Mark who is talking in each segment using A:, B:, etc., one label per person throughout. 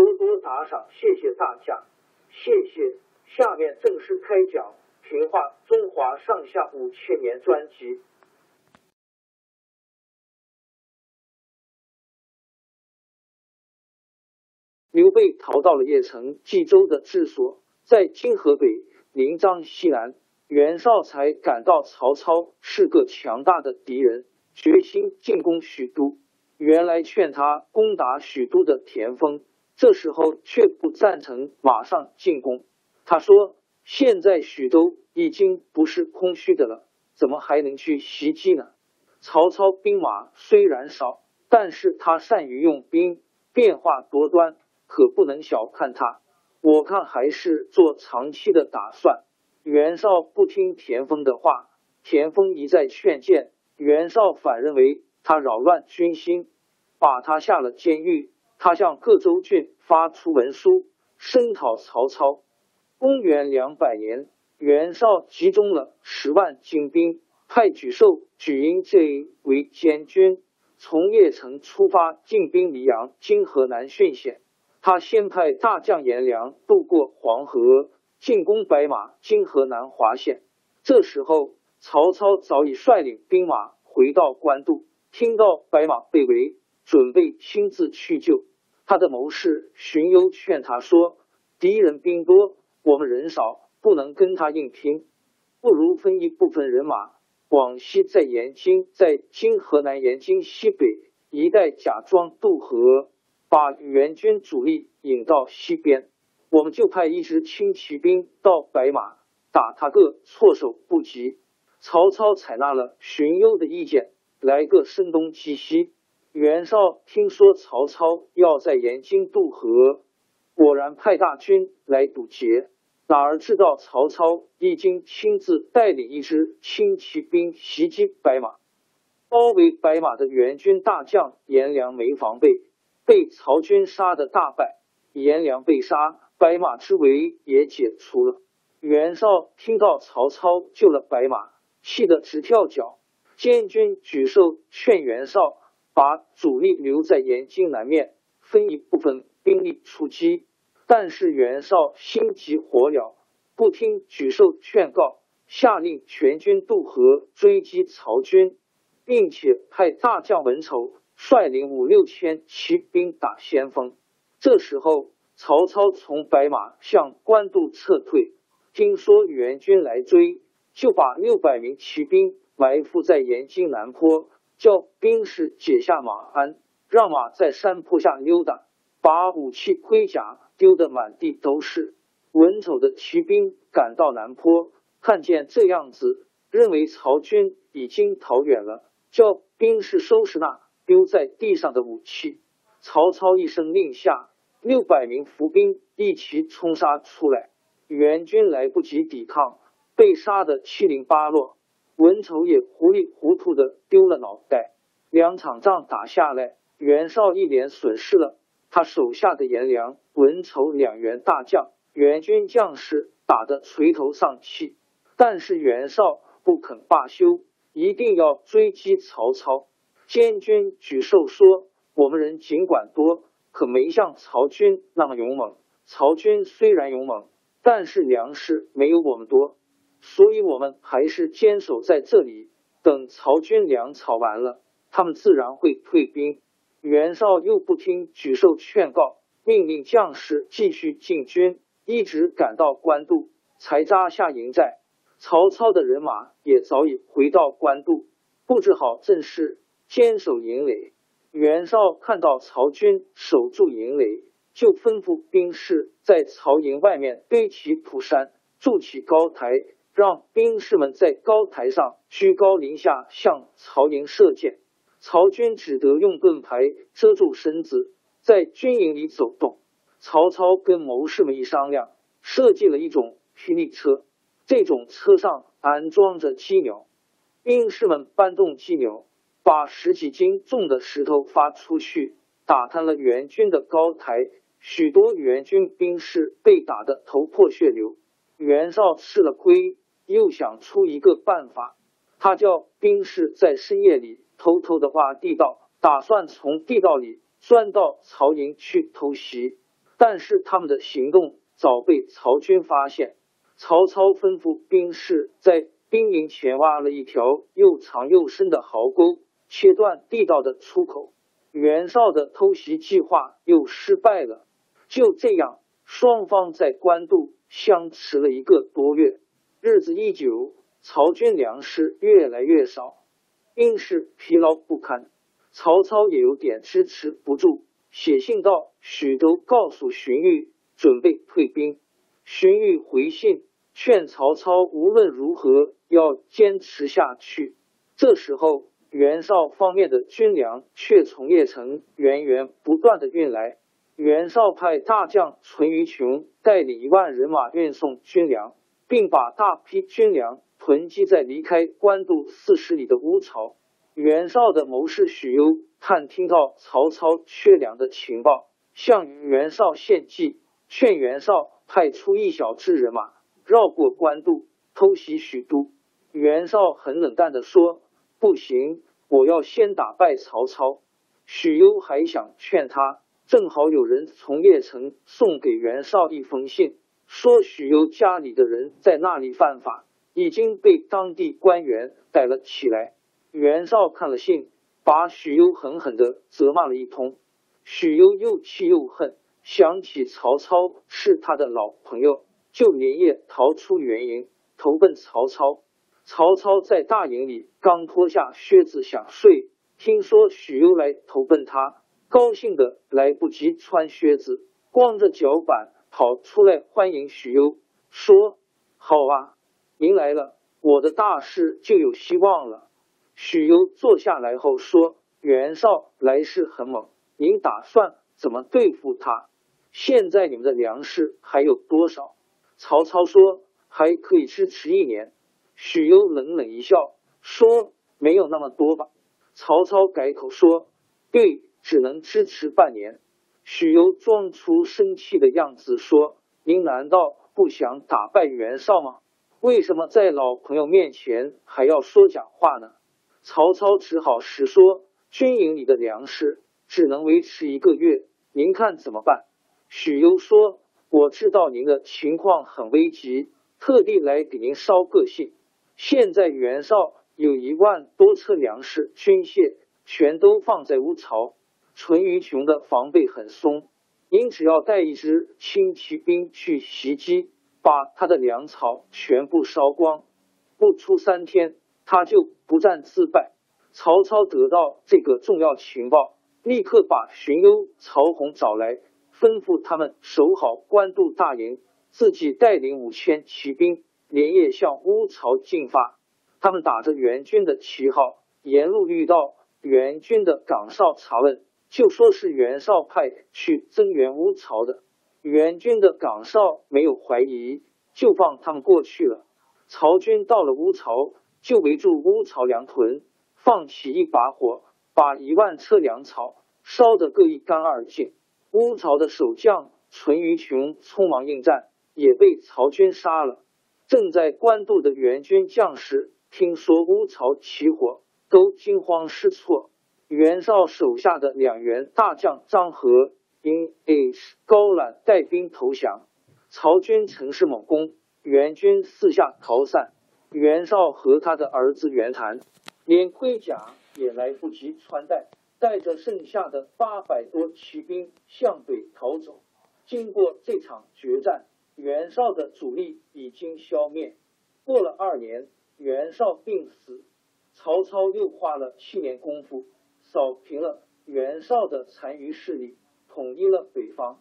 A: 多多打赏，谢谢大家，谢谢。下面正式开讲《评话中华上下五千年》专辑。刘备逃到了邺城冀州的治所，在今河北临漳西南。袁绍才感到曹操是个强大的敌人，决心进攻许都。原来劝他攻打许都的田丰。这时候却不赞成马上进攻。他说：“现在许都已经不是空虚的了，怎么还能去袭击呢？”曹操兵马虽然少，但是他善于用兵，变化多端，可不能小看他。我看还是做长期的打算。袁绍不听田丰的话，田丰一再劝谏，袁绍反认为他扰乱军心，把他下了监狱。他向各州郡发出文书，声讨曹操。公元两百年，袁绍集中了十万精兵，派沮授、沮英这为监军，从邺城出发，进兵黎阳（今河南浚县）。他先派大将颜良渡过黄河，进攻白马（今河南滑县）。这时候，曹操早已率领兵马回到官渡，听到白马被围，准备亲自去救。他的谋士荀攸劝他说：“敌人兵多，我们人少，不能跟他硬拼，不如分一部分人马，广西在延津，在今河南延津西北一带假装渡河，把援军主力引到西边，我们就派一支轻骑兵到白马，打他个措手不及。”曹操采纳了荀攸的意见，来个声东击西。袁绍听说曹操要在延津渡河，果然派大军来堵截。哪儿知道曹操已经亲自带领一支轻骑兵袭击白马，包围白马的援军大将颜良没防备，被曹军杀得大败。颜良被杀，白马之围也解除了。袁绍听到曹操救了白马，气得直跳脚。监军沮授劝袁绍。把主力留在延津南面，分一部分兵力出击。但是袁绍心急火燎，不听沮授劝告，下令全军渡河追击曹军，并且派大将文丑率领五六千骑兵打先锋。这时候，曹操从白马向官渡撤退，听说援军来追，就把六百名骑兵埋伏在延津南坡。叫兵士解下马鞍，让马在山坡下溜达，把武器盔甲丢得满地都是。文丑的骑兵赶到南坡，看见这样子，认为曹军已经逃远了，叫兵士收拾那丢在地上的武器。曹操一声令下，六百名伏兵一齐冲杀出来，援军来不及抵抗，被杀得七零八落。文丑也糊里糊涂的丢了脑袋，两场仗打下来，袁绍一连损失了他手下的颜良、文丑两员大将，援军将士打得垂头丧气，但是袁绍不肯罢休，一定要追击曹操。监军沮授说：“我们人尽管多，可没像曹军那么勇猛。曹军虽然勇猛，但是粮食没有我们多，所以我们还是坚守在这里，等曹军粮草完了，他们自然会退兵。”袁绍又不听沮授劝告，命令将士继续进军。一直赶到官渡，才扎下营寨。曹操的人马也早已回到官渡，布置好阵势，坚守营垒。袁绍看到曹军守住营垒，就吩咐兵士在曹营外面堆起土山，筑起高台，让兵士们在高台上居高临下向曹营射箭。曹军只得用盾牌遮住身子，在军营里走动。曹操跟谋士们一商量，设计了一种霹雳车。这种车上安装着鸡鸟，兵士们搬动鸡鸟，把十几斤重的石头发出去，打瘫了援军的高台。许多援军兵士被打得头破血流。袁绍吃了亏，又想出一个办法。他叫兵士在深夜里偷偷的挖地道，打算从地道里钻到曹营去偷袭。但是他们的行动早被曹军发现，曹操吩咐兵士在兵营前挖了一条又长又深的壕沟，切断地道的出口。袁绍的偷袭计划又失败了。就这样，双方在官渡相持了一个多月。日子一久，曹军粮食越来越少，兵士疲劳不堪，曹操也有点支持不住。写信到许都，告诉荀彧准备退兵。荀彧回信劝曹操无论如何要坚持下去。这时候，袁绍方面的军粮却从邺城源源不断的运来。袁绍派大将淳于琼带领一万人马运送军粮，并把大批军粮囤积在离开官渡四十里的乌巢。袁绍的谋士许攸探听到曹操缺粮的情报，向袁绍献计，劝袁绍派出一小支人马绕过官渡，偷袭许都。袁绍很冷淡的说：“不行，我要先打败曹操。”许攸还想劝他，正好有人从邺城送给袁绍一封信，说许攸家里的人在那里犯法，已经被当地官员逮了起来。袁绍看了信。把许攸狠狠的责骂了一通，许攸又气又恨，想起曹操是他的老朋友，就连夜逃出原营，投奔曹操。曹操在大营里刚脱下靴子想睡，听说许攸来投奔他，高兴的来不及穿靴子，光着脚板跑出来欢迎许攸，说：“好啊，您来了，我的大事就有希望了。”许攸坐下来后说：“袁绍来势很猛，您打算怎么对付他？现在你们的粮食还有多少？”曹操说：“还可以支持一年。”许攸冷冷一笑说：“没有那么多吧？”曹操改口说：“对，只能支持半年。”许攸装出生气的样子说：“您难道不想打败袁绍吗？为什么在老朋友面前还要说假话呢？”曹操只好实说：“军营里的粮食只能维持一个月，您看怎么办？”许攸说：“我知道您的情况很危急，特地来给您捎个信。现在袁绍有一万多车粮食、军械，全都放在乌巢。淳于琼的防备很松，您只要带一支轻骑兵去袭击，把他的粮草全部烧光，不出三天。”他就不战自败。曹操得到这个重要情报，立刻把荀攸、曹洪找来，吩咐他们守好官渡大营，自己带领五千骑兵连夜向乌巢进发。他们打着援军的旗号，沿路遇到援军的岗哨查问，就说是袁绍派去增援乌巢的。援军的岗哨没有怀疑，就放他们过去了。曹军到了乌巢。就围住乌巢粮屯，放起一把火，把一万车粮草烧得各一干二净。乌巢的守将淳于琼匆忙应战，也被曹军杀了。正在官渡的援军将士听说乌巢起火，都惊慌失措。袁绍手下的两员大将张合因 H 高览带兵投降，曹军乘势猛攻，袁军四下逃散。袁绍和他的儿子袁谭连盔甲也来不及穿戴，带着剩下的八百多骑兵向北逃走。经过这场决战。袁绍的主力已经消灭。过了二年，袁绍病死，曹操又花了七年功夫扫平了袁绍的残余势力，统一了北方。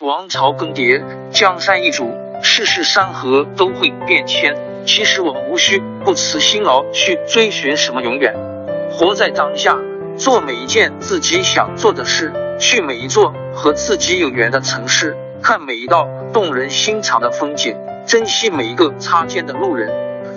B: 王朝更迭，江山易主，世事山河都会变迁。其实我们无需不辞辛劳去追寻什么永远，活在当下，做每一件自己想做的事，去每一座和自己有缘的城市。看每一道动人心肠的风景，珍惜每一个擦肩的路人。